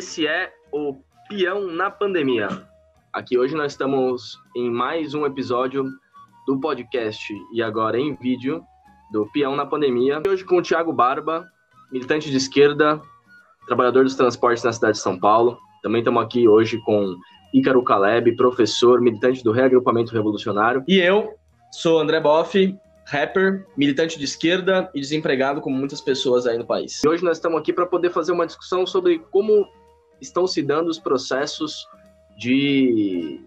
Esse é o Peão na Pandemia. Aqui hoje nós estamos em mais um episódio do podcast e agora em vídeo do Peão na Pandemia. Hoje com o Thiago Barba, militante de esquerda, trabalhador dos transportes na cidade de São Paulo. Também estamos aqui hoje com Ícaro Caleb, professor, militante do Reagrupamento Revolucionário. E eu sou André Boff, rapper, militante de esquerda e desempregado, como muitas pessoas aí no país. E hoje nós estamos aqui para poder fazer uma discussão sobre como estão se dando os processos de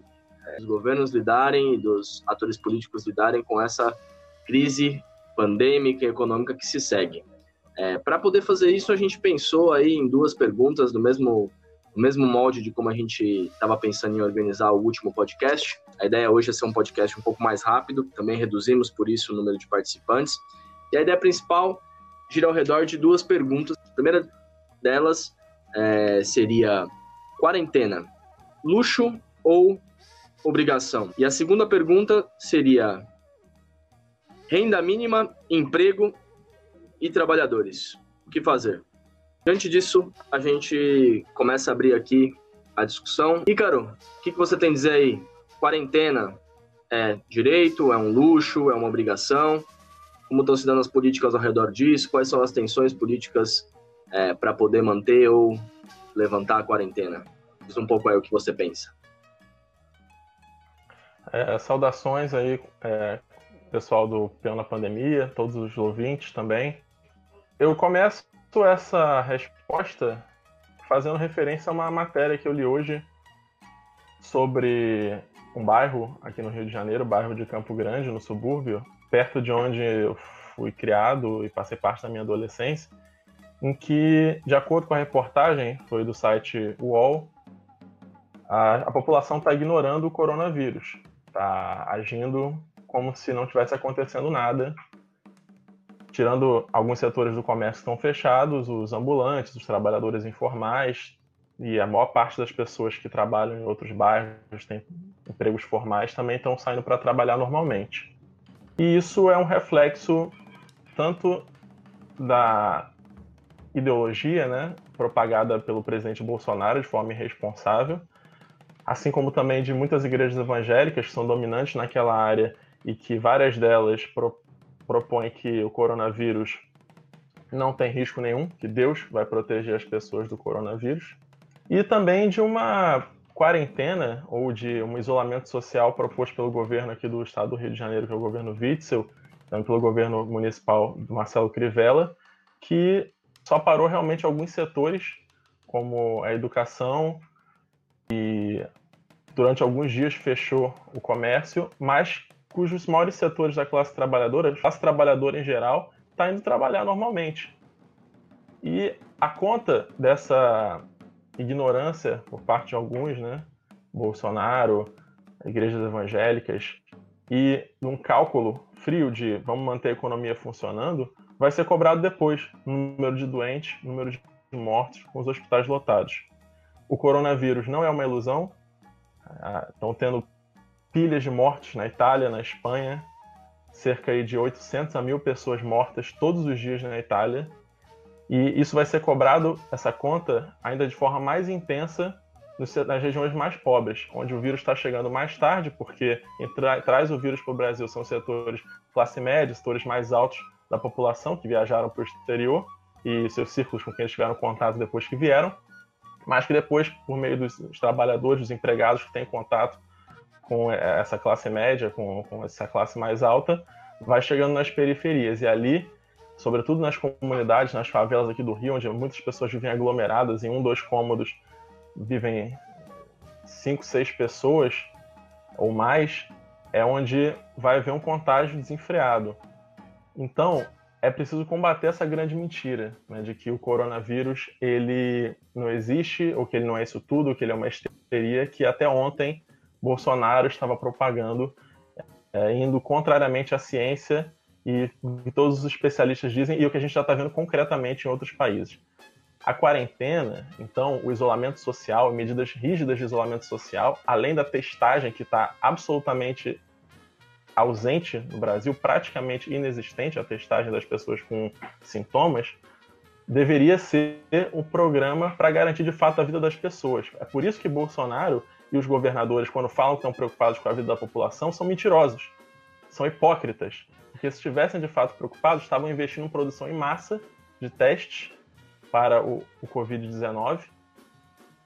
é, os governos lidarem dos atores políticos lidarem com essa crise pandêmica e econômica que se segue. É, para poder fazer isso, a gente pensou aí em duas perguntas do mesmo no mesmo molde de como a gente estava pensando em organizar o último podcast. A ideia hoje é ser um podcast um pouco mais rápido, também reduzimos por isso o número de participantes. E a ideia principal gira ao redor de duas perguntas. A primeira delas é, seria quarentena, luxo ou obrigação? E a segunda pergunta seria renda mínima, emprego e trabalhadores. O que fazer? Diante disso, a gente começa a abrir aqui a discussão. Ícaro, o que, que você tem a dizer aí? Quarentena é direito, é um luxo, é uma obrigação? Como estão se dando as políticas ao redor disso? Quais são as tensões políticas é, para poder manter ou levantar a quarentena? Diz um pouco aí o que você pensa. É, saudações aí, é, pessoal do Peão na Pandemia, todos os ouvintes também. Eu começo essa resposta fazendo referência a uma matéria que eu li hoje sobre um bairro aqui no Rio de Janeiro, bairro de Campo Grande, no subúrbio, perto de onde eu fui criado e passei parte da minha adolescência, em que, de acordo com a reportagem, foi do site UOL, a, a população está ignorando o coronavírus, está agindo como se não tivesse acontecendo nada tirando alguns setores do comércio que estão fechados, os ambulantes, os trabalhadores informais e a maior parte das pessoas que trabalham em outros bairros, têm empregos formais, também estão saindo para trabalhar normalmente. E isso é um reflexo tanto da ideologia, né, propagada pelo presidente Bolsonaro de forma irresponsável, assim como também de muitas igrejas evangélicas que são dominantes naquela área e que várias delas propõe que o coronavírus não tem risco nenhum, que Deus vai proteger as pessoas do coronavírus, e também de uma quarentena ou de um isolamento social proposto pelo governo aqui do estado do Rio de Janeiro, que é o governo Witzel, também pelo governo municipal do Marcelo Crivella, que só parou realmente alguns setores, como a educação, e durante alguns dias fechou o comércio, mas cujos maiores setores da classe trabalhadora, a classe trabalhadora em geral, está indo trabalhar normalmente. E a conta dessa ignorância por parte de alguns, né, Bolsonaro, igrejas evangélicas, e num cálculo frio de vamos manter a economia funcionando, vai ser cobrado depois número de doentes, número de mortos, com os hospitais lotados. O coronavírus não é uma ilusão, estão ah, tendo pilhas de mortes na Itália, na Espanha, cerca de 800 a mil pessoas mortas todos os dias na Itália. E isso vai ser cobrado, essa conta, ainda de forma mais intensa nas regiões mais pobres, onde o vírus está chegando mais tarde, porque tra traz o vírus para o Brasil são setores classe média, setores mais altos da população que viajaram para o exterior e seus círculos com quem eles tiveram contato depois que vieram, mas que depois, por meio dos trabalhadores, dos empregados que têm contato com essa classe média, com, com essa classe mais alta, vai chegando nas periferias. E ali, sobretudo nas comunidades, nas favelas aqui do Rio, onde muitas pessoas vivem aglomeradas em um, dois cômodos, vivem cinco, seis pessoas ou mais, é onde vai haver um contágio desenfreado. Então, é preciso combater essa grande mentira, né, de que o coronavírus ele não existe, ou que ele não é isso tudo, ou que ele é uma histeria, que até ontem Bolsonaro estava propagando, é, indo contrariamente à ciência e, todos os especialistas dizem, e o que a gente já está vendo concretamente em outros países. A quarentena, então, o isolamento social, medidas rígidas de isolamento social, além da testagem que está absolutamente ausente no Brasil, praticamente inexistente a testagem das pessoas com sintomas, deveria ser um programa para garantir de fato a vida das pessoas. É por isso que Bolsonaro e os governadores, quando falam que estão preocupados com a vida da população, são mentirosos, são hipócritas. Porque se estivessem de fato preocupados, estavam investindo em produção em massa de testes para o, o Covid-19,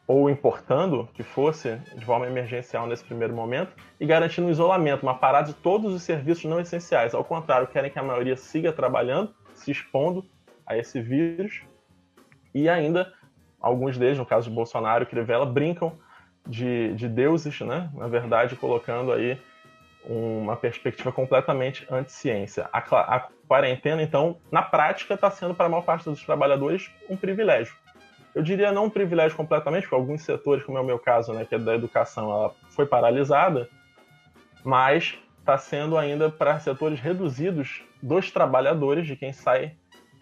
ou importando que fosse de forma emergencial nesse primeiro momento, e garantindo um isolamento, uma parada de todos os serviços não essenciais. Ao contrário, querem que a maioria siga trabalhando, se expondo a esse vírus, e ainda alguns deles, no caso de Bolsonaro e Crivella, brincam de, de deuses, né? na verdade, colocando aí uma perspectiva completamente anti-ciência. A, a, quarentena, então, na prática, está sendo para a maior parte dos trabalhadores um privilégio. Eu diria não um privilégio completamente, porque alguns setores, como é o meu caso, né, que é da educação, ela foi paralisada, mas está sendo ainda para setores reduzidos dos trabalhadores, de quem sai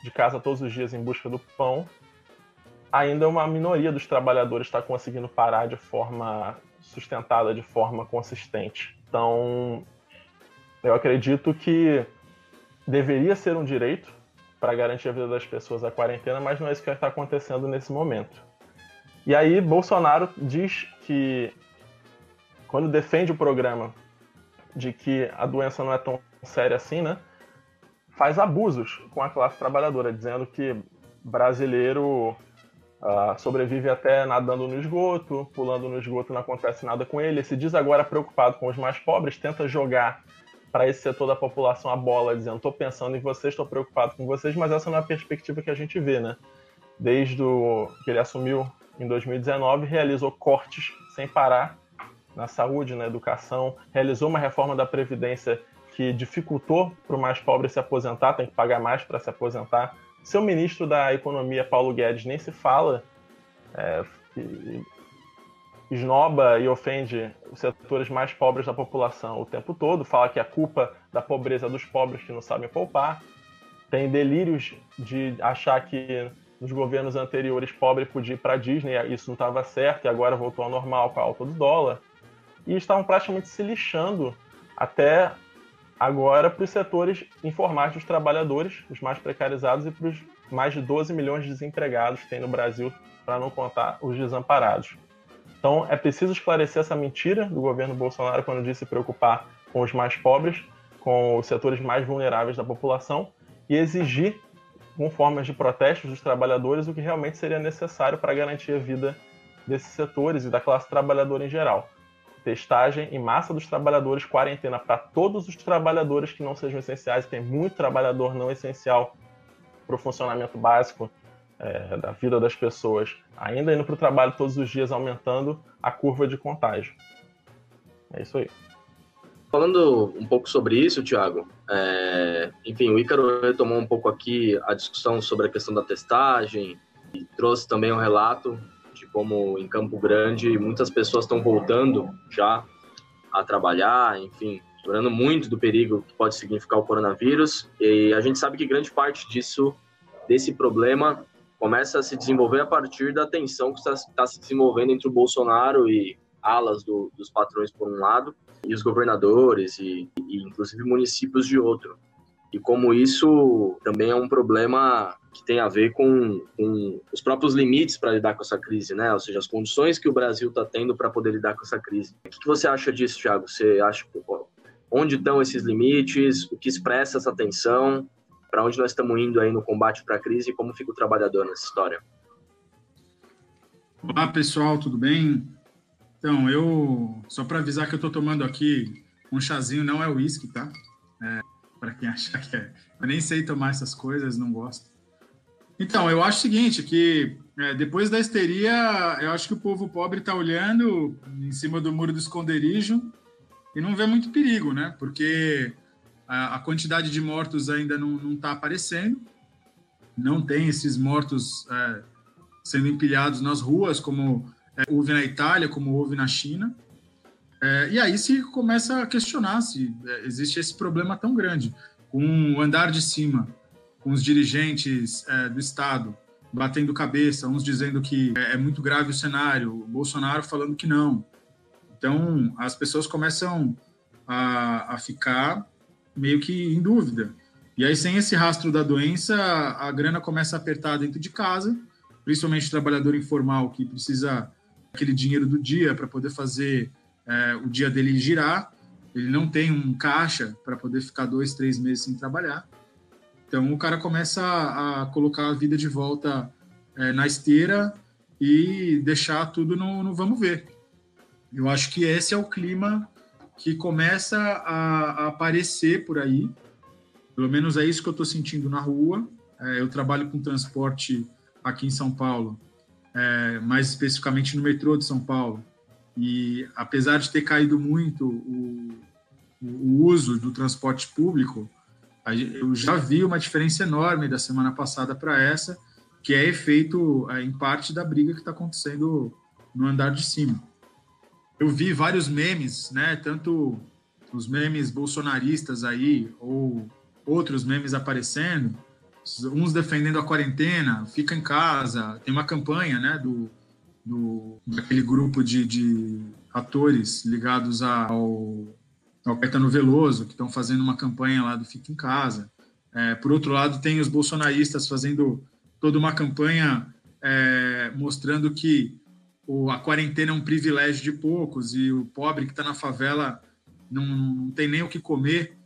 de casa todos os dias em busca do pão, ainda uma minoria dos trabalhadores está conseguindo parar de forma sustentada, de forma consistente. Então, eu acredito que deveria ser um direito para garantir a vida das pessoas a quarentena, mas não é isso que está acontecendo nesse momento. E aí, Bolsonaro diz que, quando defende o programa de que a doença não é tão séria assim, né? Faz abusos com a classe trabalhadora, dizendo que brasileiro uh, sobrevive até nadando no esgoto, pulando no esgoto não acontece nada com ele. Se diz agora preocupado com os mais pobres, tenta jogar para esse setor da população a bola, dizendo: estou pensando em vocês, estou preocupado com vocês, mas essa não é a perspectiva que a gente vê, né? Desde o, que ele assumiu em 2019, realizou cortes sem parar na saúde, na educação, realizou uma reforma da Previdência que dificultou para o mais pobre se aposentar, tem que pagar mais para se aposentar. Seu ministro da Economia, Paulo Guedes, nem se fala, é, esnoba e ofende os setores mais pobres da população o tempo todo, fala que é culpa da pobreza dos pobres que não sabem poupar, tem delírios de achar que nos governos anteriores pobre podia ir para Disney, isso não estava certo e agora voltou ao normal com a alta do dólar. E estavam praticamente se lixando até agora para os setores informais dos trabalhadores, os mais precarizados, e para os mais de 12 milhões de desempregados que tem no Brasil, para não contar os desamparados. Então é preciso esclarecer essa mentira do governo Bolsonaro quando disse se preocupar com os mais pobres, com os setores mais vulneráveis da população e exigir, com formas de protestos dos trabalhadores, o que realmente seria necessário para garantir a vida desses setores e da classe trabalhadora em geral. Testagem em massa dos trabalhadores, quarentena para todos os trabalhadores que não sejam essenciais, tem muito trabalhador não essencial para o funcionamento básico é, da vida das pessoas, ainda indo para o trabalho todos os dias, aumentando a curva de contágio. É isso aí. Falando um pouco sobre isso, Thiago, é, enfim, o Ícaro retomou um pouco aqui a discussão sobre a questão da testagem e trouxe também um relato de como em Campo Grande muitas pessoas estão voltando já a trabalhar, enfim, lembrando muito do perigo que pode significar o coronavírus. E a gente sabe que grande parte disso, desse problema, começa a se desenvolver a partir da tensão que está, está se desenvolvendo entre o Bolsonaro e alas do, dos patrões por um lado e os governadores e, e inclusive municípios de outro. E como isso também é um problema que tem a ver com, com os próprios limites para lidar com essa crise, né? Ou seja, as condições que o Brasil está tendo para poder lidar com essa crise. O que, que você acha disso, Thiago? Você acha onde estão esses limites? O que expressa essa tensão? Para onde nós estamos indo aí no combate para a crise e como fica o trabalhador nessa história. Olá, pessoal, tudo bem? Então, eu, só para avisar que eu estou tomando aqui um chazinho, não é uísque, tá? É, para quem achar que é. Eu nem sei tomar essas coisas, não gosto. Então, eu acho o seguinte, que é, depois da histeria, eu acho que o povo pobre está olhando em cima do muro do esconderijo e não vê muito perigo, né? Porque a, a quantidade de mortos ainda não está aparecendo, não tem esses mortos é, sendo empilhados nas ruas, como é, houve na Itália, como houve na China. É, e aí se começa a questionar se é, existe esse problema tão grande, com o andar de cima, com os dirigentes é, do Estado batendo cabeça, uns dizendo que é, é muito grave o cenário, o Bolsonaro falando que não. Então, as pessoas começam a, a ficar meio que em dúvida. E aí, sem esse rastro da doença, a grana começa a apertar dentro de casa, principalmente o trabalhador informal que precisa aquele dinheiro do dia para poder fazer é, o dia dele girar. Ele não tem um caixa para poder ficar dois, três meses sem trabalhar. Então o cara começa a, colocar a vida de volta é, na esteira e deixar tudo no, no, vamos ver. Eu acho que esse é o clima que começa a, a aparecer por aí. Pelo menos é isso que eu estou sentindo na rua. É, eu trabalho com transporte aqui em São Paulo, é, mais especificamente no metrô de São Paulo. E apesar de ter caído muito o, o uso do transporte público, eu já vi uma diferença enorme da semana passada para essa, que é efeito, é, em parte, da briga que está acontecendo no andar de cima. Eu vi vários memes, né? Tanto os memes bolsonaristas aí, ou outros memes aparecendo, uns defendendo a quarentena, fica em casa, tem uma campanha, né, do, do daquele grupo de, de atores ligados ao ao Caetano Veloso, que estão fazendo uma campanha lá do Fica em Casa. É, por outro lado, tem os bolsonaristas fazendo toda uma campanha é, mostrando que o, a quarentena é um privilégio de poucos e o pobre que está na favela não, não, tem nem o que comer.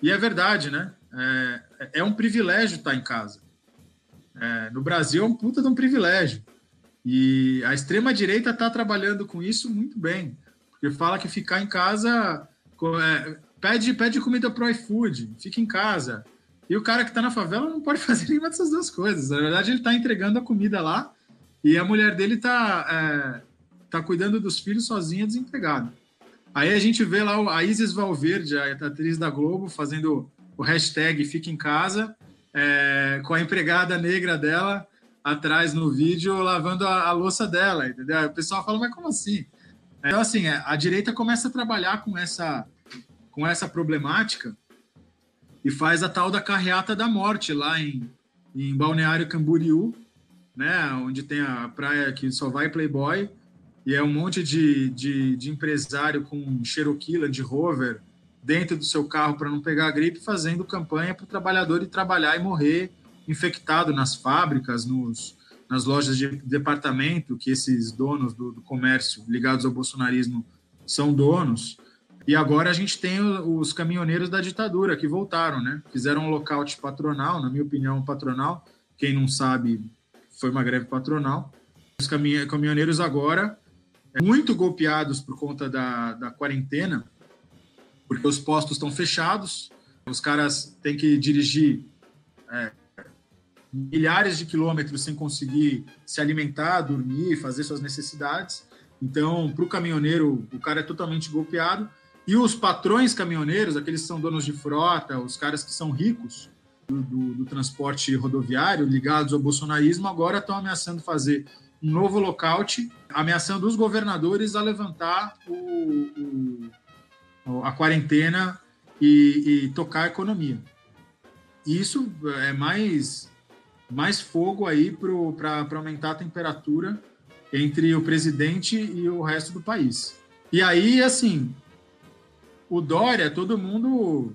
E é verdade, né? É, é um privilégio estar tá em casa. É, no Brasil é um puta de um privilégio. E a extrema-direita está trabalhando com isso muito bem, porque fala que ficar em casa é, pede, pede comida pro iFood, fica em casa. E o cara que está na favela não pode fazer nenhuma dessas duas coisas. Na verdade, ele está entregando a comida lá e a mulher dele está é, tá cuidando dos filhos sozinha, desempregada. Aí a gente vê lá a Isis Valverde, a atriz da Globo, fazendo o hashtag Fica em Casa, é, com a empregada negra dela atrás no vídeo, lavando a, a louça dela, entendeu? O pessoal fala, mas como assim? Então, assim, é, a direita começa a trabalhar com essa, com essa problemática e faz a tal da carreata da morte lá em, em Balneário Camboriú, né, onde tem a praia que só vai Playboy, e é um monte de, de, de empresário com Cherokee Land Rover dentro do seu carro para não pegar a gripe, fazendo campanha para o trabalhador ir trabalhar e morrer infectado nas fábricas, nos, nas lojas de departamento que esses donos do, do, comércio ligados ao bolsonarismo são donos. E agora a gente tem os caminhoneiros da ditadura que voltaram, né? Fizeram um lockout patronal, na minha opinião, patronal. Quem não sabe, foi uma greve patronal. Os caminhoneiros agora, muito golpeados por conta da, da quarentena, porque os postos estão fechados, os caras têm que dirigir é, milhares de quilômetros sem conseguir se alimentar, dormir, fazer suas necessidades. Então, para o caminhoneiro, o cara é totalmente golpeado. E os patrões caminhoneiros, aqueles que são donos de frota, os caras que são ricos do, do, do transporte rodoviário, ligados ao bolsonarismo, agora estão ameaçando fazer um novo lockout, ameaçando os governadores a levantar o, o, a quarentena e, e tocar a economia. Isso é mais mais fogo aí para aumentar a temperatura entre o presidente e o resto do país. E aí, assim, o Dória, todo mundo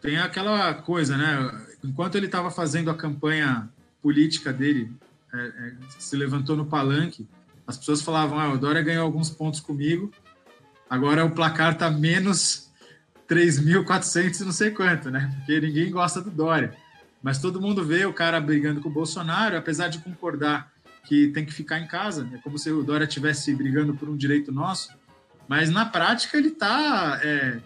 tem aquela coisa, né? Enquanto ele estava fazendo a campanha política dele, é, é, se levantou no palanque, as pessoas falavam: ah, o Dória ganhou alguns pontos comigo, agora o placar está menos 3.400 não sei quanto, né? Porque ninguém gosta do Dória. Mas todo mundo vê o cara brigando com o Bolsonaro, apesar de concordar que tem que ficar em casa. É como se o Dória estivesse brigando por um direito nosso. Mas na prática ele está é,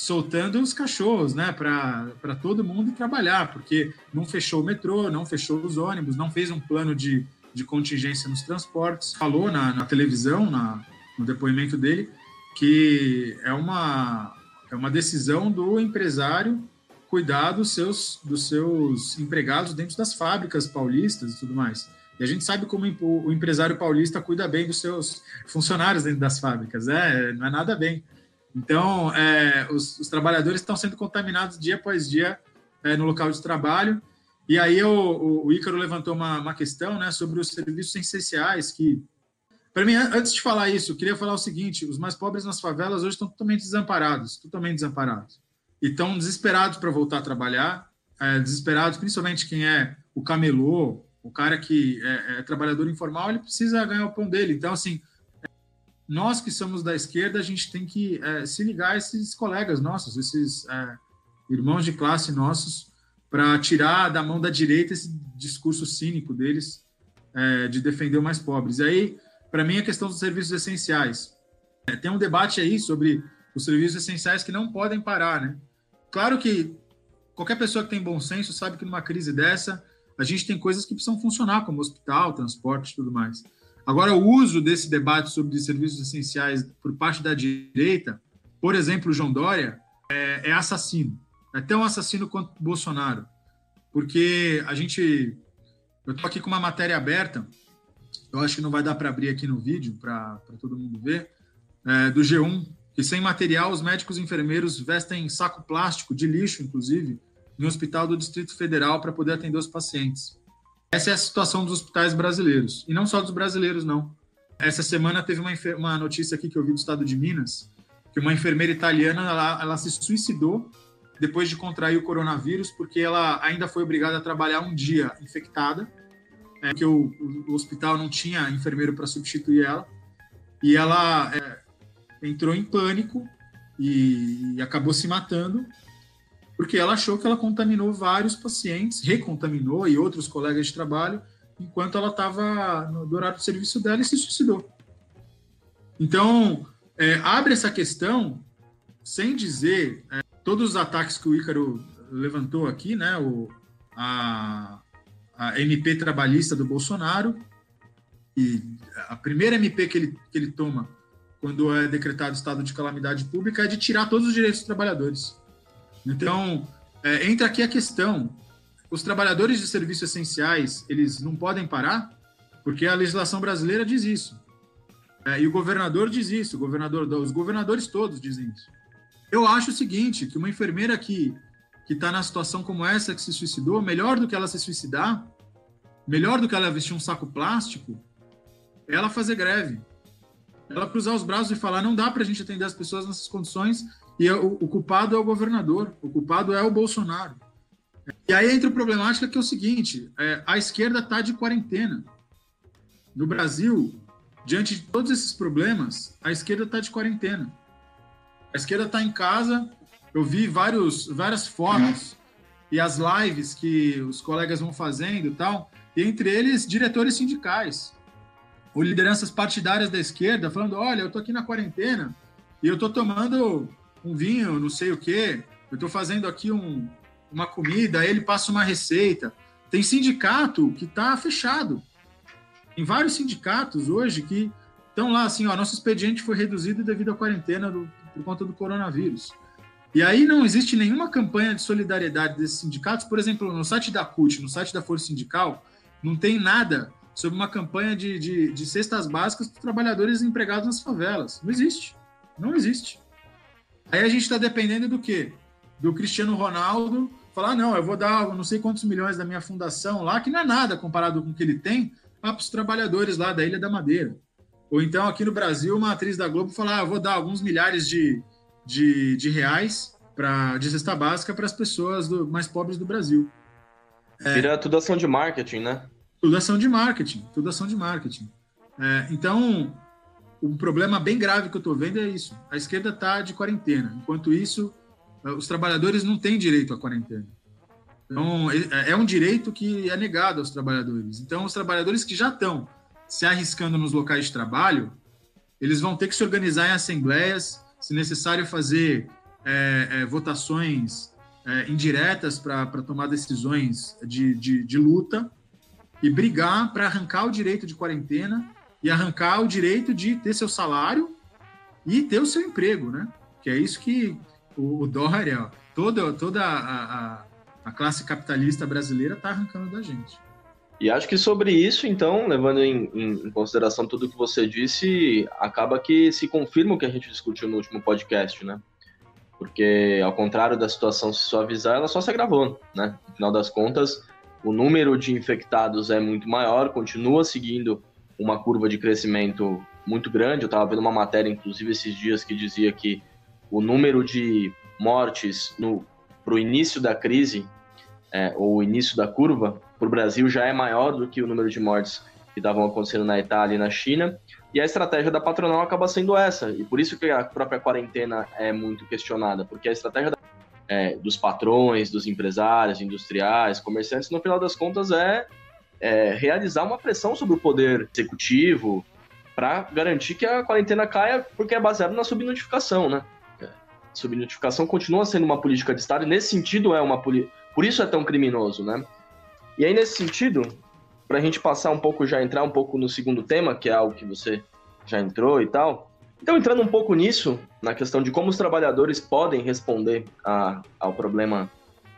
soltando os cachorros, né, para todo mundo trabalhar, porque não fechou o metrô, não fechou os ônibus, não fez um plano de, de contingência nos transportes. Falou na, na televisão, na, no depoimento dele, que é uma, é uma decisão do empresário cuidar dos seus, dos seus empregados dentro das fábricas paulistas e tudo mais. E a gente sabe como o empresário paulista cuida bem dos seus funcionários dentro das fábricas, é, não é nada bem. Então, é, os, os, trabalhadores estão sendo contaminados dia após dia é, no local de trabalho. E aí o, o Ícaro levantou uma, uma questão né, sobre os serviços essenciais que, para mim, antes de falar isso, eu queria falar o seguinte: os mais pobres nas favelas hoje estão totalmente desamparados, totalmente desamparados e estão desesperados para voltar a trabalhar. é, desesperados, principalmente quem é o camelô, o cara que é, é, trabalhador informal, ele precisa ganhar o pão dele. Então, assim, nós que somos da esquerda, a gente tem que é, se ligar a esses colegas nossos, esses é, irmãos de classe nossos, para tirar da mão da direita esse discurso cínico deles é, de defender os mais pobres. E aí, para mim, a questão dos serviços essenciais. É, tem um debate aí sobre os serviços essenciais que não podem parar, né? Claro que qualquer pessoa que tem bom senso sabe que numa crise dessa a gente tem coisas que precisam funcionar, como hospital, transporte e tudo mais. Agora, o uso desse debate sobre serviços essenciais por parte da direita, por exemplo, João Dória, é, é assassino. É tão assassino quanto Bolsonaro. Porque a gente. Eu estou aqui com uma matéria aberta, eu acho que não vai dar para abrir aqui no vídeo, para todo mundo ver, é, do G1, que sem material os médicos e enfermeiros vestem saco plástico, de lixo, inclusive, um hospital do Distrito Federal para poder atender os pacientes. Essa é a situação dos hospitais brasileiros. E não só dos brasileiros, não. Essa semana teve uma, uma notícia aqui que eu vi do estado de Minas, que uma enfermeira italiana ela, ela se suicidou depois de contrair o coronavírus, porque ela ainda foi obrigada a trabalhar um dia infectada, é, porque o, o, hospital não tinha enfermeiro para substituir ela, e ela é, entrou em pânico e, e acabou se matando porque ela achou que ela contaminou vários pacientes, recontaminou e outros colegas de trabalho, enquanto ela estava no horário de serviço dela e se suicidou. Então, é, abre essa questão sem dizer é, todos os ataques que o Ícaro levantou aqui, né, o, a, a MP trabalhista do Bolsonaro, e a primeira MP que ele, que ele toma quando é decretado estado de calamidade pública é de tirar todos os direitos dos trabalhadores. Então, é, entra aqui a questão: os trabalhadores de serviços essenciais eles não podem parar, porque a legislação brasileira diz isso. É, e o governador diz isso, o governador, os governadores todos dizem isso. Eu acho o seguinte, que uma enfermeira que que está na situação como essa, que se suicidou, melhor do que ela se suicidar, melhor do que ela vestir um saco plástico, é ela fazer greve. Ela cruzar os braços e falar: não dá para a gente atender as pessoas nessas condições, e é o, o culpado é o governador, o culpado é o Bolsonaro. E aí entra a problemática que é o seguinte: é, a esquerda está de quarentena. No Brasil, diante de todos esses problemas, a esquerda está de quarentena. A esquerda está em casa. Eu vi vários, várias fotos e as lives que os colegas vão fazendo e tal, e entre eles diretores sindicais ou lideranças partidárias da esquerda falando: olha, eu estou aqui na quarentena e eu estou tomando um vinho, não sei o quê, eu estou fazendo aqui um, uma comida, aí ele passa uma receita. Tem sindicato que está fechado. Tem vários sindicatos hoje que estão lá assim, ó, nosso expediente foi reduzido devido à quarentena do, por conta do coronavírus. E aí não existe nenhuma campanha de solidariedade desses sindicatos. Por exemplo, no site da CUT, no site da Força Sindical, não tem nada sobre uma campanha de, de, de cestas básicas para trabalhadores empregados nas favelas. Não existe. Não existe. Aí a gente está dependendo do quê? Do Cristiano Ronaldo falar, não, eu vou dar não sei quantos milhões da minha fundação lá, que não é nada comparado com o que ele tem, para os trabalhadores lá da Ilha da Madeira. Ou então, aqui no Brasil, uma atriz da Globo falar, ah, eu vou dar alguns milhares de, de, de reais para de cesta básica para as pessoas do, mais pobres do Brasil. É, Vira tudo ação de marketing, né? Tudo ação de marketing, tudo ação de marketing. É, então, um problema bem grave que eu estou vendo é isso. A esquerda está de quarentena. Enquanto isso, eh, os trabalhadores não têm direito à quarentena. Então, é, é um direito que é negado aos trabalhadores. Então, os trabalhadores que já estão se arriscando nos locais de trabalho, eles vão ter que se organizar em assembleias, se necessário fazer é, é, votações é, indiretas para tomar decisões de, de, de luta e brigar para arrancar o direito de quarentena e arrancar o direito de ter seu salário e ter o seu emprego, né? Que é isso que o, o Dória, toda, toda a, a, a classe capitalista brasileira está arrancando da gente. E acho que sobre isso, então, levando em, em, consideração tudo que você disse, acaba que se confirma o que a gente discutiu no último podcast, né? Porque, ao contrário da situação se suavizar, ela só se agravou, né? No final das contas, o número de infectados é muito maior, continua seguindo uma curva de crescimento muito grande. Eu estava vendo uma matéria, inclusive, esses dias que dizia que o número de mortes para o início da crise é, ou o início da curva, para o Brasil já é maior do que o número de mortes que estavam acontecendo na Itália e na China. E a estratégia da patronal acaba sendo essa. E por isso que a própria quarentena é muito questionada, porque a estratégia da, é, dos patrões, dos empresários, industriais, comerciantes, no final das contas, é, é realizar uma pressão sobre o poder executivo para garantir que a quarentena caia, porque é baseado na subnotificação, né? Subnotificação continua sendo uma política de Estado e nesse sentido é uma política. Por isso é tão criminoso, né? E aí, nesse sentido, para a gente passar um pouco, já entrar um pouco no segundo tema, que é algo que você já entrou e tal. Então, entrando um pouco nisso, na questão de como os trabalhadores podem responder a, ao problema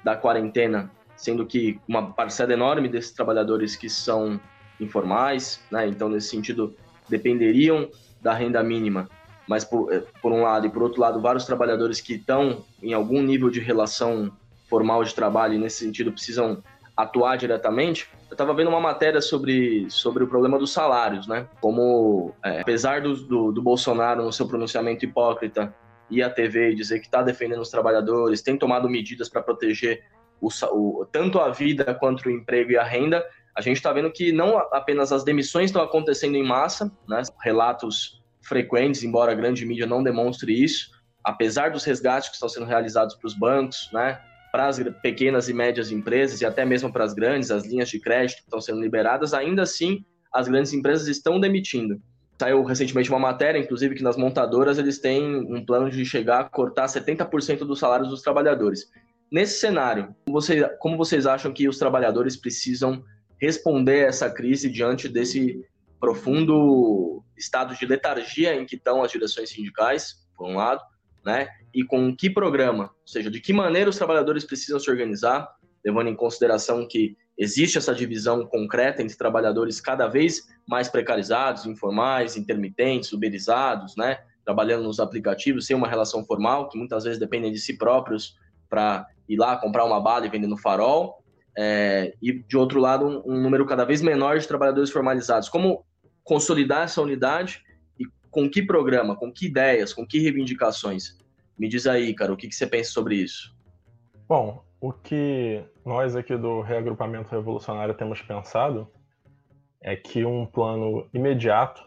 da quarentena, sendo que uma parcela enorme desses trabalhadores que são informais, né? Então, nesse sentido, dependeriam da renda mínima, mas por, eh, por um lado, e por outro lado, vários trabalhadores que estão em algum nível de relação formal de trabalho e, nesse sentido, precisam atuar diretamente, eu estava vendo uma matéria sobre, sobre o problema dos salários, né? Como, é, apesar do, do, do, Bolsonaro, no seu pronunciamento hipócrita, ir à TV e dizer que está defendendo os trabalhadores, tem tomado medidas para proteger o, o, tanto a vida quanto o emprego e a renda, a gente está vendo que não apenas as demissões estão acontecendo em massa, né? relatos frequentes, embora a grande mídia não demonstre isso, apesar dos resgates que estão sendo realizados para os bancos, né? para as pequenas e médias empresas e até mesmo para as grandes, as linhas de crédito que estão sendo liberadas, ainda assim as grandes empresas estão demitindo. Saiu recentemente uma matéria, inclusive, que nas montadoras eles têm um plano de chegar a cortar 70% dos salários dos trabalhadores. Nesse cenário, você, como vocês acham que os trabalhadores precisam responder a essa crise diante desse profundo estado de letargia em que estão as direções sindicais, por um lado, né? E com que programa, ou seja, de que maneira os trabalhadores precisam se organizar, levando em consideração que existe essa divisão concreta entre trabalhadores cada vez mais precarizados, informais, intermitentes, uberizados, né? Trabalhando nos aplicativos sem uma relação formal, que muitas vezes dependem de si próprios para ir lá comprar uma bala e vender no farol. É, e, de outro lado, um, um número cada vez menor de trabalhadores formalizados. Como consolidar essa unidade com que programa, com que ideias, com que reivindicações? Me diz aí, cara, o que, que você pensa sobre isso? Bom, o que nós aqui do Reagrupamento Revolucionário temos pensado é que um plano imediato,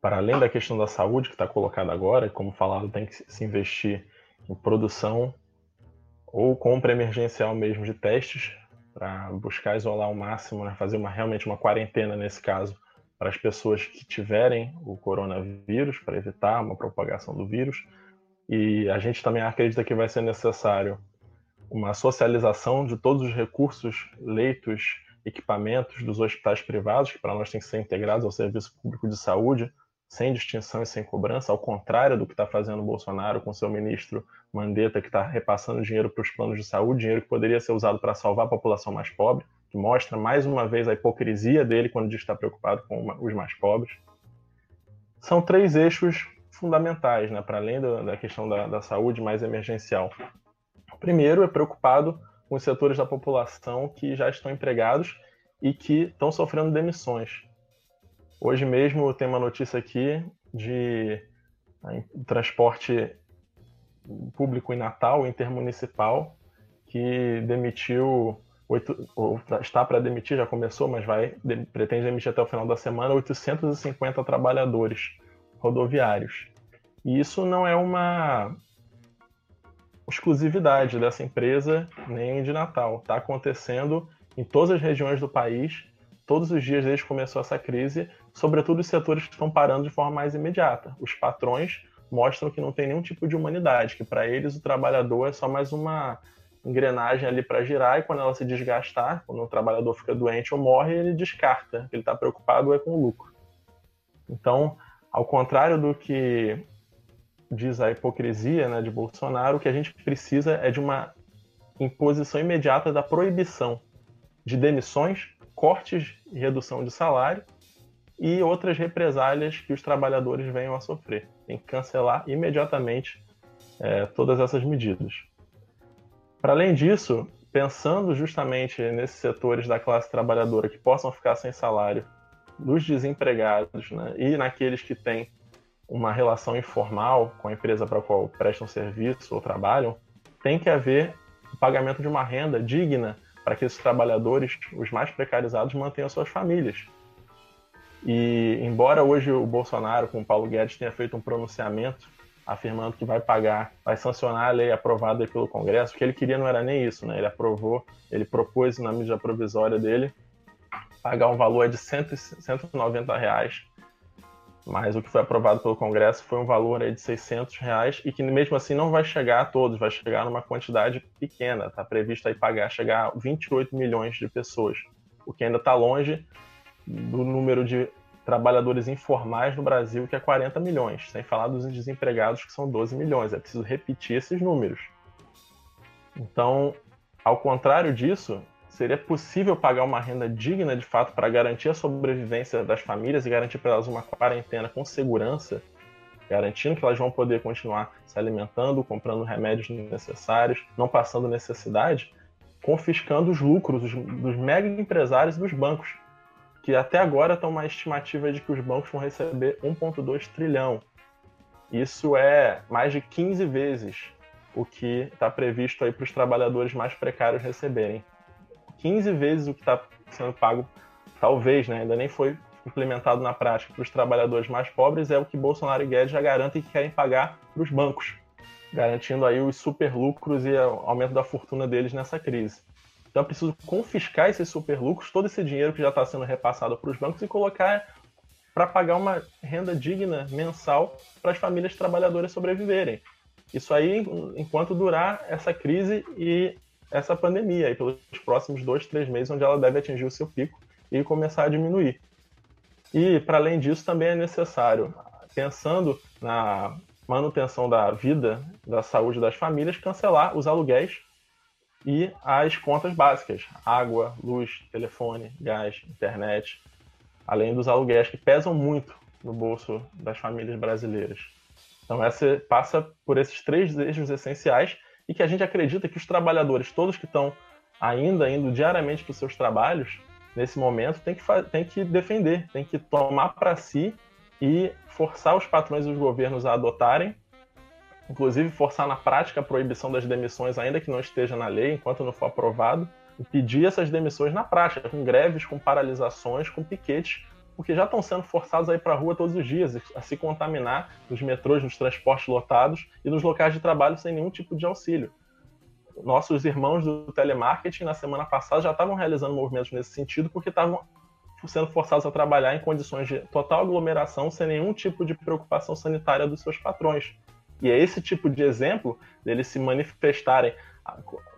para além da questão da saúde que está colocada agora, como falado, tem que se investir em produção ou compra emergencial mesmo de testes para buscar isolar ao máximo, né, fazer uma, realmente uma quarentena nesse caso para as pessoas que tiverem o coronavírus, para evitar uma propagação do vírus. E a gente também acredita que vai ser necessário uma socialização de todos os recursos, leitos, equipamentos dos hospitais privados, que para nós tem que ser integrados ao serviço público de saúde, sem distinção e sem cobrança, ao contrário do que está fazendo o Bolsonaro com seu ministro Mandetta, que está repassando dinheiro para os planos de saúde, dinheiro que poderia ser usado para salvar a população mais pobre que mostra mais uma vez a hipocrisia dele quando diz estar preocupado com os mais pobres. São três eixos fundamentais, né, para além da, da questão da, da saúde mais emergencial. O primeiro é preocupado com os setores da população que já estão empregados e que estão sofrendo demissões. Hoje mesmo tem uma notícia aqui de transporte público em Natal, intermunicipal, que demitiu ou está para demitir, já começou, mas vai pretende demitir até o final da semana 850 trabalhadores rodoviários. E isso não é uma exclusividade dessa empresa nem de Natal. Está acontecendo em todas as regiões do país, todos os dias desde que começou essa crise, sobretudo os setores que estão parando de forma mais imediata. Os patrões mostram que não tem nenhum tipo de humanidade, que para eles o trabalhador é só mais uma engrenagem ali para girar e quando ela se desgastar, quando o trabalhador fica doente ou morre, ele descarta. Ele está preocupado é com o lucro. Então, ao contrário do que diz a hipocrisia né, de Bolsonaro, o que a gente precisa é de uma imposição imediata da proibição de demissões, cortes e redução de salário e outras represálias que os trabalhadores venham a sofrer. Tem que cancelar imediatamente é, todas essas medidas. Para além disso, pensando justamente nesses setores da classe trabalhadora que possam ficar sem salário, dos desempregados né, e naqueles que têm uma relação informal com a empresa para a qual prestam serviço ou trabalham, tem que haver pagamento de uma renda digna para que esses trabalhadores, os mais precarizados, mantenham suas famílias. E embora hoje o Bolsonaro, com o Paulo Guedes, tenha feito um pronunciamento afirmando que vai pagar, vai sancionar a lei aprovada pelo Congresso, o que ele queria não era nem isso, né? Ele aprovou, ele propôs na medida provisória dele pagar um valor de 100, 190 reais, mas o que foi aprovado pelo Congresso foi um valor aí de 600 reais e que mesmo assim não vai chegar a todos, vai chegar numa quantidade pequena, está previsto aí pagar, chegar a 28 milhões de pessoas, o que ainda está longe do número de trabalhadores informais no Brasil, que é 40 milhões, sem falar dos desempregados, que são 12 milhões. É preciso repetir esses números. Então, ao contrário disso, seria possível pagar uma renda digna de fato para garantir a sobrevivência das famílias e garantir para elas uma quarentena com segurança, garantindo que elas vão poder continuar se alimentando, comprando remédios necessários, não passando necessidade, confiscando os lucros dos mega empresários e dos bancos que até agora estão uma estimativa de que os bancos vão receber 1,2 trilhão. Isso é mais de 15 vezes o que está previsto aí para os trabalhadores mais precários receberem. 15 vezes o que está sendo pago, talvez, né, ainda nem foi implementado na prática para os trabalhadores mais pobres, é o que Bolsonaro e Guedes já garantem que querem pagar para os bancos, garantindo aí os super lucros e o aumento da fortuna deles nessa crise. Então é preciso confiscar esses superlucros, todo esse dinheiro que já está sendo repassado para os bancos e colocar para pagar uma renda digna mensal para as famílias trabalhadoras sobreviverem. Isso aí enquanto durar essa crise e essa pandemia, aí pelos próximos dois, três meses, onde ela deve atingir o seu pico e começar a diminuir. E, para além disso, também é necessário, pensando na manutenção da vida, da saúde das famílias, cancelar os aluguéis e as contas básicas: água, luz, telefone, gás, internet, além dos aluguéis que pesam muito no bolso das famílias brasileiras. Então, essa passa por esses três eixos essenciais e que a gente acredita que os trabalhadores, todos que estão ainda indo diariamente para os seus trabalhos, nesse momento, tem que, tem que defender, tem que tomar para si e forçar os patrões e os governos a adotarem inclusive forçar na prática a proibição das demissões, ainda que não esteja na lei, enquanto não for aprovado, e pedir essas demissões na prática, com greves, com paralisações, com piquetes, porque já estão sendo forçados a ir para a rua todos os dias, a se contaminar nos metrôs, nos transportes lotados e nos locais de trabalho sem nenhum tipo de auxílio. Nossos irmãos do telemarketing, na semana passada, já estavam realizando movimentos nesse sentido, porque estavam sendo forçados a trabalhar em condições de total aglomeração, sem nenhum tipo de preocupação sanitária dos seus patrões. E é esse tipo de exemplo deles se manifestarem,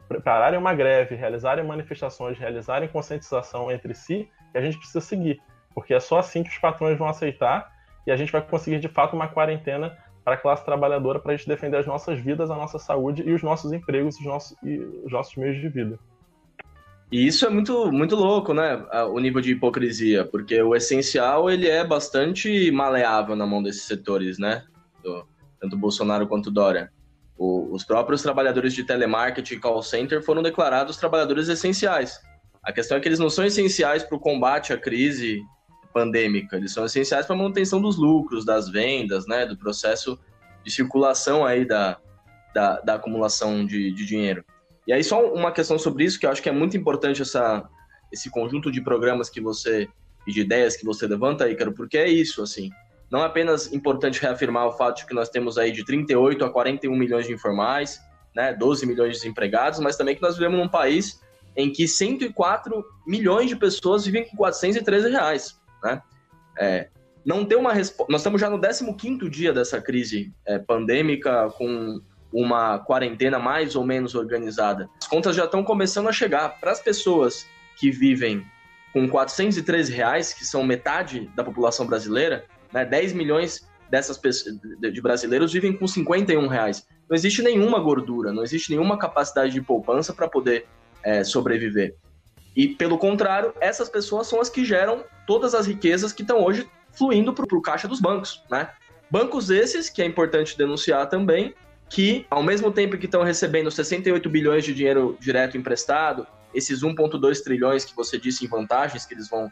prepararem uma greve, realizarem manifestações, realizarem conscientização entre si, que a gente precisa seguir. Porque é só assim que os patrões vão aceitar e a gente vai conseguir de fato uma quarentena para a classe trabalhadora para a gente defender as nossas vidas, a nossa saúde e os nossos empregos os nossos, e os nossos meios de vida. E isso é muito, muito louco, né? O nível de hipocrisia, porque o essencial ele é bastante maleável na mão desses setores, né? Do, tanto Bolsonaro quanto Dória. O, os próprios trabalhadores de telemarketing e call center foram declarados trabalhadores essenciais. A questão é que eles não são essenciais para o combate à crise pandêmica, eles são essenciais para a manutenção dos lucros, das vendas, né, do processo de circulação aí da, da, da acumulação de, de dinheiro. E aí só uma questão sobre isso, que eu acho que é muito importante essa, esse conjunto de programas que você e de ideias que você levanta, Ícaro, porque é isso, assim, não é apenas importante reafirmar o fato de que nós temos aí de 38 a 41 milhões de informais, né, 12 milhões de desempregados, mas também que nós vivemos num país em que 104 milhões de pessoas vivem com 413 reais, né? É, não tem uma resposta. Nós estamos já no 15 dia dessa crise é, pandêmica, com uma quarentena mais ou menos organizada. As contas já estão começando a chegar para as pessoas que vivem com 413 reais, que são metade da população brasileira, né? 10 milhões dessas pessoas, de brasileiros vivem com 51 reais. Não existe nenhuma gordura, não existe nenhuma capacidade de poupança para poder é, sobreviver. E, pelo contrário, essas pessoas são as que geram todas as riquezas que estão hoje fluindo para o caixa dos bancos. Né? Bancos esses, que é importante denunciar também, que, ao mesmo tempo que estão recebendo 68 bilhões de dinheiro direto emprestado, esses 1,2 trilhões que você disse em vantagens que eles vão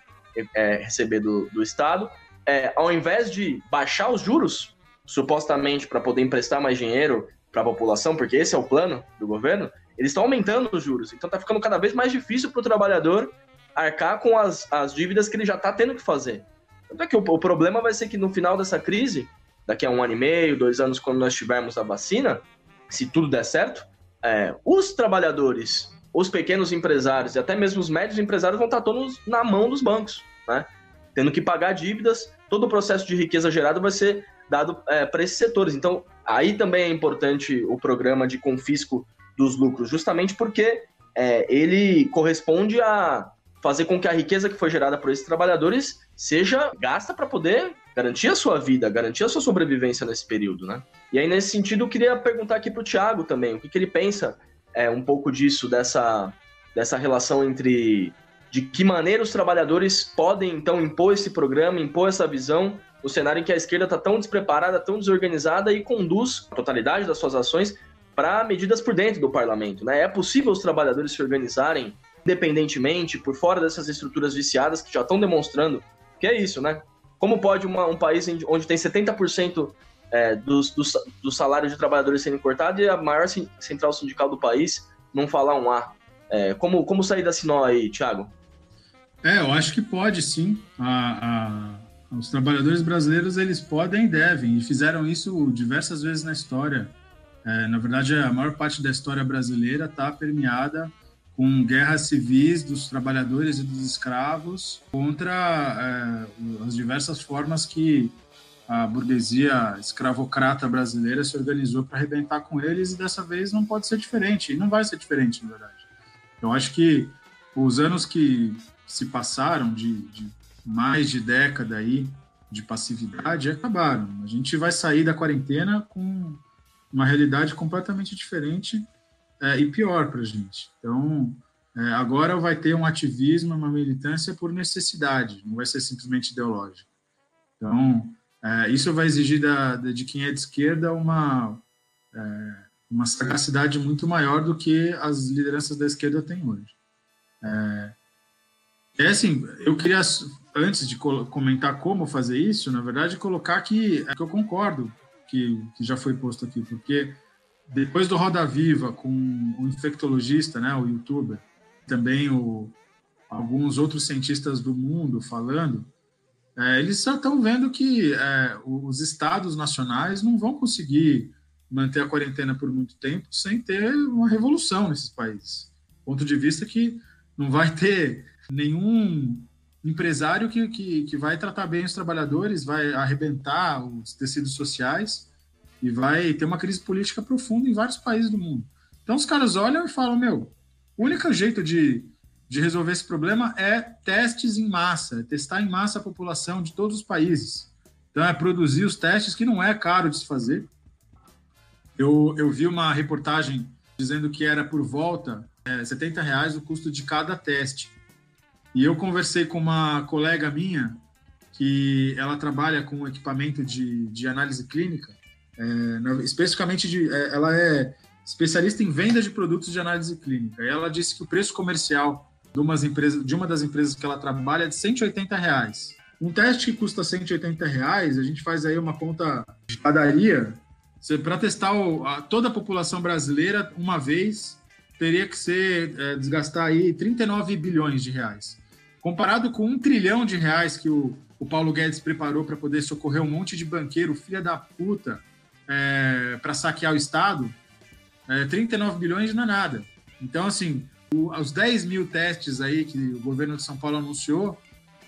é, receber do, do Estado, é, ao invés de baixar os juros, supostamente para poder emprestar mais dinheiro para a população, porque esse é o plano do governo, eles estão aumentando os juros. Então está ficando cada vez mais difícil para o trabalhador arcar com as, as dívidas que ele já está tendo que fazer. Tanto é que o, o, problema vai ser que no final dessa crise, daqui a um ano e meio, dois anos, quando nós tivermos a vacina, se tudo der certo, é, os trabalhadores, os pequenos empresários e até mesmo os médios empresários vão estar todos na mão dos bancos, né? Tendo que pagar dívidas, todo o processo de riqueza gerado vai ser dado é, para esses setores. Então, aí também é importante o programa de confisco dos lucros, justamente porque é, ele corresponde a fazer com que a riqueza que foi gerada por esses trabalhadores seja gasta para poder garantir a sua vida, garantir a sua sobrevivência nesse período, né? E aí, nesse sentido, eu queria perguntar aqui para o Tiago também, o que, que ele pensa é, um pouco disso, dessa, dessa relação entre de que maneira os trabalhadores podem, então, impor esse programa, impor essa visão, no cenário em que a esquerda está tão despreparada, tão desorganizada e conduz a totalidade das suas ações para medidas por dentro do parlamento. Né? É possível os trabalhadores se organizarem independentemente, por fora dessas estruturas viciadas que já estão demonstrando que é isso, né? Como pode uma, um país onde tem 70% é, dos, dos, dos, salários de trabalhadores sendo cortados e a maior central sindical do país não falar um A? É, como, como sair da sinó aí, Thiago? É, eu acho que pode sim. A, a, os trabalhadores brasileiros eles podem e devem, e fizeram isso diversas vezes na história. É, na verdade, a maior parte da história brasileira está permeada com guerras civis dos trabalhadores e dos escravos contra é, as diversas formas que a burguesia escravocrata brasileira se organizou para arrebentar com eles e dessa vez não pode ser diferente, e não vai ser diferente, na verdade. Eu acho que os anos que se passaram de, de mais de década aí de passividade acabaram. A gente vai sair da quarentena com uma realidade completamente diferente é, e pior para a gente. Então, é, agora vai ter um ativismo, uma militância por necessidade, não vai ser simplesmente ideológico. Então, é, isso vai exigir da, de quem é de esquerda uma, é, uma sagacidade muito maior do que as lideranças da esquerda têm hoje. É, é assim, eu queria, antes de comentar como fazer isso, na verdade, colocar que, é que eu concordo que, que já foi posto aqui, porque depois do Roda Viva, com o infectologista, né, o youtuber, também o, alguns outros cientistas do mundo falando, é, eles só estão vendo que é, os estados nacionais não vão conseguir manter a quarentena por muito tempo sem ter uma revolução nesses países. Ponto de vista que não vai ter nenhum empresário que, que, que vai tratar bem os trabalhadores, vai arrebentar os tecidos sociais e vai ter uma crise política profunda em vários países do mundo. Então os caras olham e falam: meu, o único jeito de, de resolver esse problema é testes em massa, é testar em massa a população de todos os países. Então é produzir os testes, que não é caro de se fazer. Eu, eu vi uma reportagem dizendo que era por volta é, 70 reais o custo de cada teste. E eu conversei com uma colega minha que ela trabalha com equipamento de, de análise clínica é, especificamente de, é, ela é especialista em venda de produtos de análise clínica. E ela disse que o preço comercial de, umas empresas, de uma das empresas que ela trabalha é de 180 reais. Um teste que custa 180 reais, a gente faz aí uma conta de padaria. Para testar o, a, toda a população brasileira uma vez, teria que ser é, desgastar aí 39 bilhões de reais. Comparado com um trilhão de reais que o, o Paulo Guedes preparou para poder socorrer um monte de banqueiro, filha da puta, é, para saquear o Estado, é, 39 bilhões não é nada. Então, assim, o, os 10 mil testes aí que o governo de São Paulo anunciou,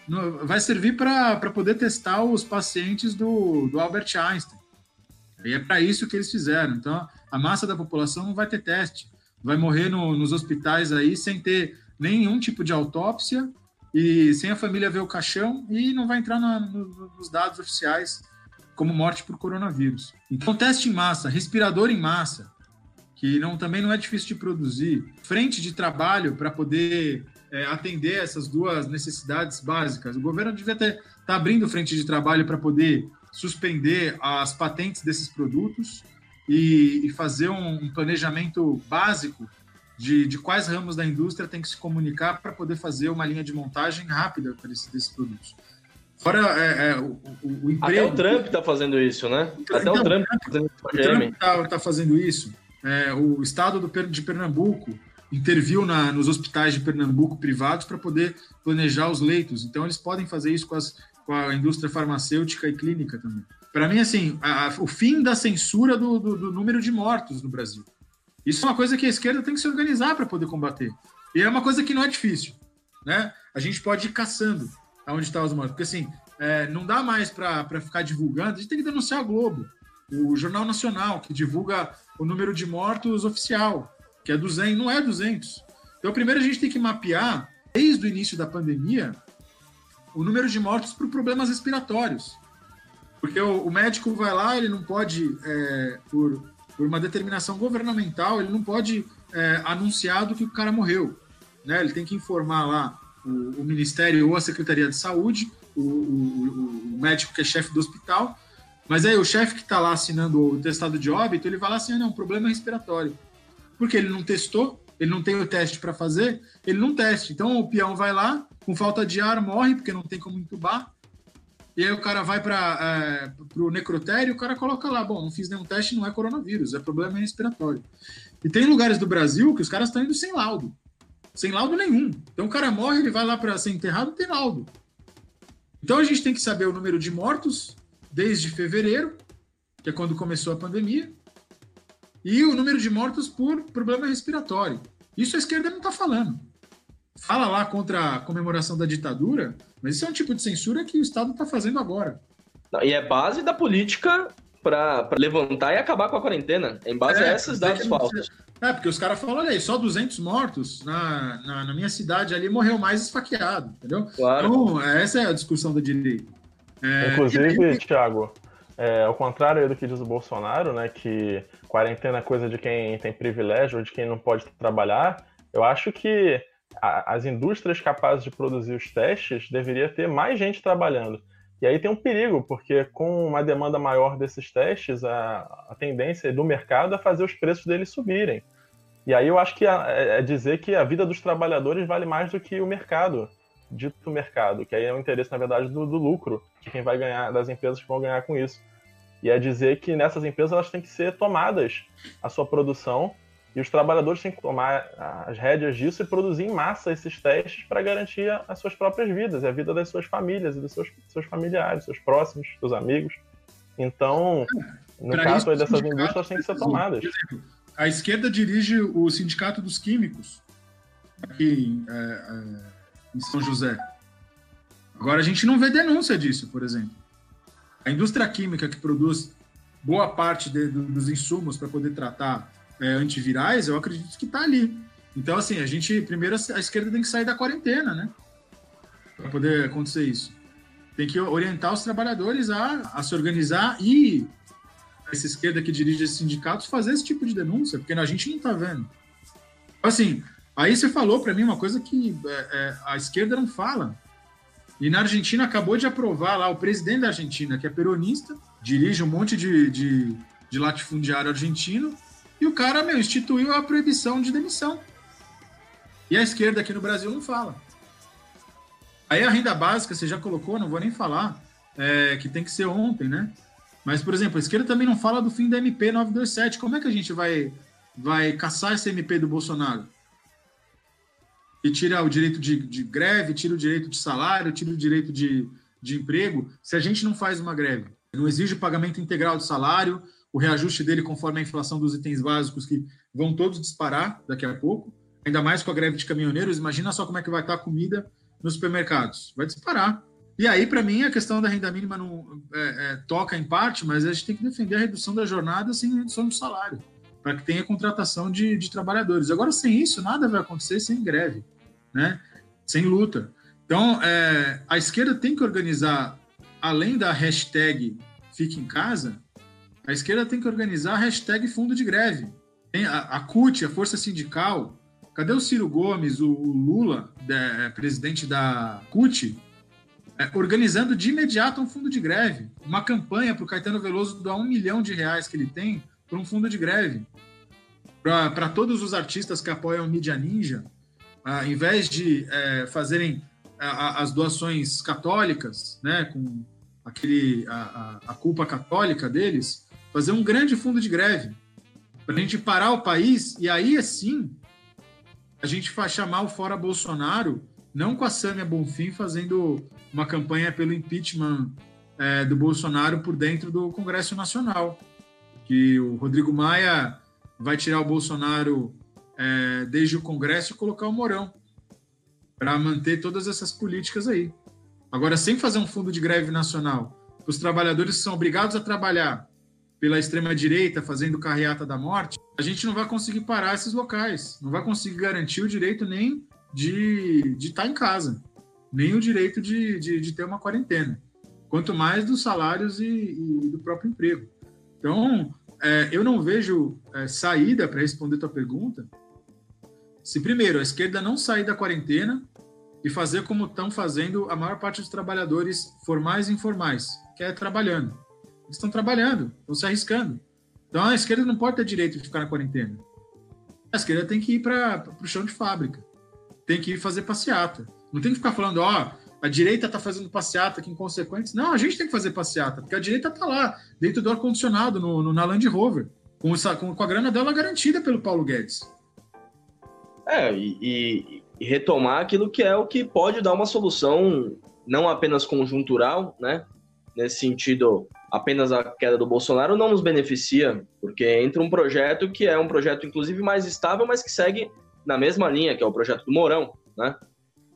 no, vai servir para poder testar os pacientes do, do Albert Einstein. E é para isso que eles fizeram. Então, a massa da população não vai ter teste. Vai morrer no, nos hospitais aí sem ter nenhum tipo de autópsia e sem a família ver o caixão e não vai entrar na, no, nos dados oficiais como morte por coronavírus. Então, teste em massa, respirador em massa, que não, também não é difícil de produzir, frente de trabalho para poder é, atender essas duas necessidades básicas. O governo devia estar tá abrindo frente de trabalho para poder suspender as patentes desses produtos e, e fazer um, um, planejamento básico de, de, quais ramos da indústria tem que se comunicar para poder fazer uma linha de montagem rápida para esses, desses produtos. Fora é, é, o, o, emprego. Até o Trump está fazendo isso, né? Então, Até o Trump está fazendo isso. O Trump está tá fazendo isso. é, o estado do, de Pernambuco interviu na, nos hospitais de Pernambuco privados para poder planejar os leitos. Então, eles podem fazer isso com, as, com a indústria farmacêutica e clínica também. Para mim, assim, a, a, o fim da censura do, do, do, número de mortos no Brasil. Isso é uma coisa que a esquerda tem que se organizar para poder combater. E é uma coisa que não é difícil. Né? A gente pode ir caçando aonde estão tá os mortos. Porque, assim, é, não dá mais para ficar divulgando. A gente tem que denunciar a Globo, o Jornal Nacional, que divulga o número de mortos oficial que é 200, não é 200. Então, primeiro a gente tem que mapear, desde o início da pandemia, o número de mortos por problemas respiratórios. Porque o, o médico vai lá, ele não pode, é, por, por uma determinação governamental, ele não pode é, anunciar do que o cara morreu. Né? Ele tem que informar lá o, o Ministério ou a Secretaria de Saúde, o, o, o médico que é chefe do hospital, mas aí o chefe que está lá assinando o testado de óbito, ele vai lá assim, ah, não, problema respiratório porque ele não testou, ele não tem o teste para fazer, ele não teste. Então o peão vai lá, com falta de ar, morre, porque não tem como entubar. E aí o cara vai para é, o necrotério, o cara coloca lá, bom, não fiz nenhum teste, não é coronavírus, é problema respiratório. E tem lugares do Brasil que os caras estão indo sem laudo. Sem laudo nenhum. Então o cara morre, ele vai lá para ser enterrado, tem laudo. Então a gente tem que saber o número de mortos desde fevereiro, que é quando começou a pandemia, e o número de mortos por problema respiratório. Isso a esquerda não está falando. Fala lá contra a comemoração da ditadura, mas isso é um tipo de censura que o Estado está fazendo agora. E é base da política para levantar e acabar com a quarentena. Em base é, a esses dados falsos. É, porque os caras falam, olha aí, só 200 mortos na, na, na, minha cidade ali morreu mais esfaqueado, entendeu? Claro. Então, essa é a discussão da direita. É, Inclusive, e... Thiago, é, ao contrário do que diz o Bolsonaro, né, que quarentena é coisa de quem tem privilégio ou de quem não pode trabalhar, eu acho que as indústrias capazes de produzir os testes deveria ter mais gente trabalhando. E aí tem um perigo, porque com uma demanda maior desses testes, a, a tendência do mercado é fazer os preços deles subirem. E aí eu acho que é, é dizer que a vida dos trabalhadores vale mais do que o mercado, dito mercado, que aí é o interesse, na verdade, do, do lucro, de quem vai ganhar, das empresas que vão ganhar com isso. E é dizer que nessas empresas elas têm que ser tomadas a sua produção e os trabalhadores têm que tomar as rédeas disso e produzir em massa esses testes para garantir as suas próprias vidas, e a vida das suas famílias e dos seus, seus familiares, seus próximos, seus amigos. Então, no pra caso isso, dessas indústrias, têm que ser tomadas. Exemplo, a esquerda dirige o Sindicato dos Químicos aqui é, é, em São José. Agora a gente não vê denúncia disso, por exemplo. A indústria química que produz boa parte de, dos insumos para poder tratar é, antivirais, eu acredito que está ali. Então, assim, a gente, primeiro, a esquerda tem que sair da quarentena, né? Para poder acontecer isso. Tem que orientar os trabalhadores a, a se organizar e essa esquerda que dirige esses sindicatos fazer esse tipo de denúncia, porque a gente não está vendo. Assim, aí você falou para mim uma coisa que é, é, a esquerda não fala. E na Argentina acabou de aprovar lá o presidente da Argentina, que é peronista, dirige um monte de, de, de latifundiário argentino, e o cara, meu, instituiu a proibição de demissão. E a esquerda aqui no Brasil não fala. Aí a renda básica, você já colocou, não vou nem falar, é, que tem que ser ontem, né? Mas, por exemplo, a esquerda também não fala do fim da MP 927. Como é que a gente vai, vai caçar esse MP do Bolsonaro? e tira o direito de, de, greve, tira o direito de salário, tira o direito de, de emprego, se a gente não faz uma greve, não exige o pagamento integral do salário, o reajuste dele conforme a inflação dos itens básicos que vão todos disparar daqui a pouco, ainda mais com a greve de caminhoneiros, imagina só como é que vai estar a comida nos supermercados, vai disparar. E aí, para mim, a questão da renda mínima não é, é, toca em parte, mas a gente tem que defender a redução da jornada sem redução do salário para que tenha contratação de, de trabalhadores. Agora, sem isso, nada vai acontecer sem greve, né? sem luta. Então, é, a esquerda tem que organizar, além da hashtag Fique em Casa, a esquerda tem que organizar a hashtag Fundo de Greve. Tem a, a CUT, a Força Sindical, cadê o Ciro Gomes, o, o Lula, é, presidente da CUT, é, organizando de imediato um fundo de greve, uma campanha para o Caetano Veloso doar um milhão de reais que ele tem para um fundo de greve. Para todos os artistas que apoiam Mídia Ninja, ao invés de é, fazerem a, as doações católicas, né, com aquele, a, a, culpa católica deles, fazer um grande fundo de greve para a gente parar o país e aí assim a gente vai chamar o fora Bolsonaro, não com a Sâmia Bonfim fazendo uma campanha pelo impeachment é, do Bolsonaro por dentro do Congresso Nacional, que o Rodrigo Maia vai tirar o Bolsonaro é, desde o Congresso e colocar o Mourão para manter todas essas políticas aí. Agora, sem fazer um fundo de greve nacional, os trabalhadores são obrigados a trabalhar pela extrema-direita, fazendo carreata da morte, a gente não vai conseguir parar esses locais, não vai conseguir garantir o direito nem de estar tá em casa, nem o direito de, de, de, ter uma quarentena, quanto mais dos salários e, e do próprio emprego. Então, é, eu não vejo é, saída para responder tua pergunta se, primeiro, a esquerda não sair da quarentena e fazer como estão fazendo a maior parte dos trabalhadores formais e informais, que é trabalhando. Eles estão trabalhando, estão se arriscando. Então a esquerda não pode ter direito de ficar na quarentena. A esquerda tem que ir para o chão de fábrica, tem que ir fazer passeata. Não tem que ficar falando, ó, oh, a direita está fazendo passeata que inconsequentes. Não, a gente tem que fazer passeata, porque a direita está lá, dentro do ar-condicionado, no, no, na Land Rover, com, essa, com, com a grana dela garantida pelo Paulo Guedes. É, e, e, retomar aquilo que é o que pode dar uma solução não apenas conjuntural, né? Nesse sentido, apenas a queda do Bolsonaro não nos beneficia, porque entra um projeto que é um projeto, inclusive, mais estável, mas que segue na mesma linha, que é o projeto do Mourão, né?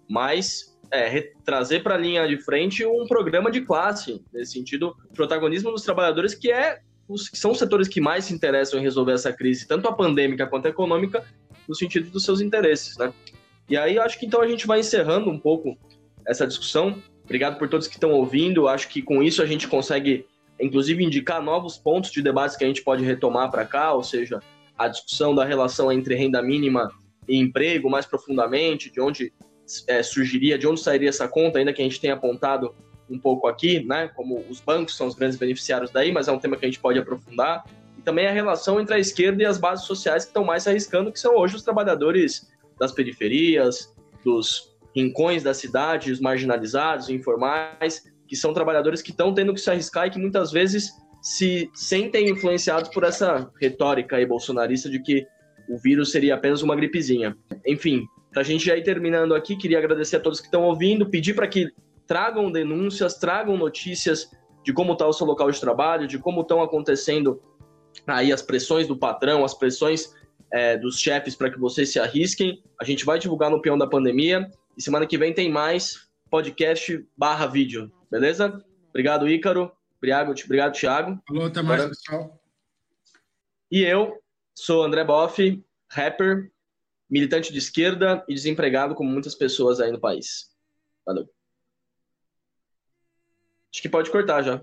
Mas é, trazer para a linha de frente um programa de classe, nesse sentido, protagonismo dos trabalhadores, que é os que são os setores que mais se interessam em resolver essa crise, tanto a pandêmica quanto a econômica, no sentido dos seus interesses, né? E aí acho que então a gente vai encerrando um pouco essa discussão. Obrigado por todos que estão ouvindo. Acho que com isso a gente consegue, inclusive, indicar novos pontos de debates que a gente pode retomar para cá, ou seja, a discussão da relação entre renda mínima e emprego mais profundamente, de onde é, surgiria, de onde sairia essa conta, ainda que a gente tenha apontado um pouco aqui, né? Como os bancos são os grandes beneficiários daí, mas é um tema que a gente pode aprofundar também a relação entre a esquerda e as bases sociais que estão mais se arriscando, que são hoje os trabalhadores das periferias, dos rincões da cidade, os marginalizados, informais, que são trabalhadores que estão tendo que se arriscar e que muitas vezes se sentem influenciados por essa retórica aí bolsonarista de que o vírus seria apenas uma gripezinha. Enfim, para a gente já ir terminando aqui, queria agradecer a todos que estão ouvindo, pedir para que tragam denúncias, tragam notícias de como está o seu local de trabalho, de como estão acontecendo aí as pressões do patrão, as pressões é, dos chefes para que vocês se arrisquem. A gente vai divulgar no Peão da Pandemia e semana que vem tem mais podcast barra vídeo, beleza? Obrigado, Ícaro. Obrigado, obrigado Thiago. Alô, até mais, Agora... pessoal. E eu sou André Boff, rapper, militante de esquerda e desempregado como muitas pessoas aí no país. Valeu. Acho que pode cortar já.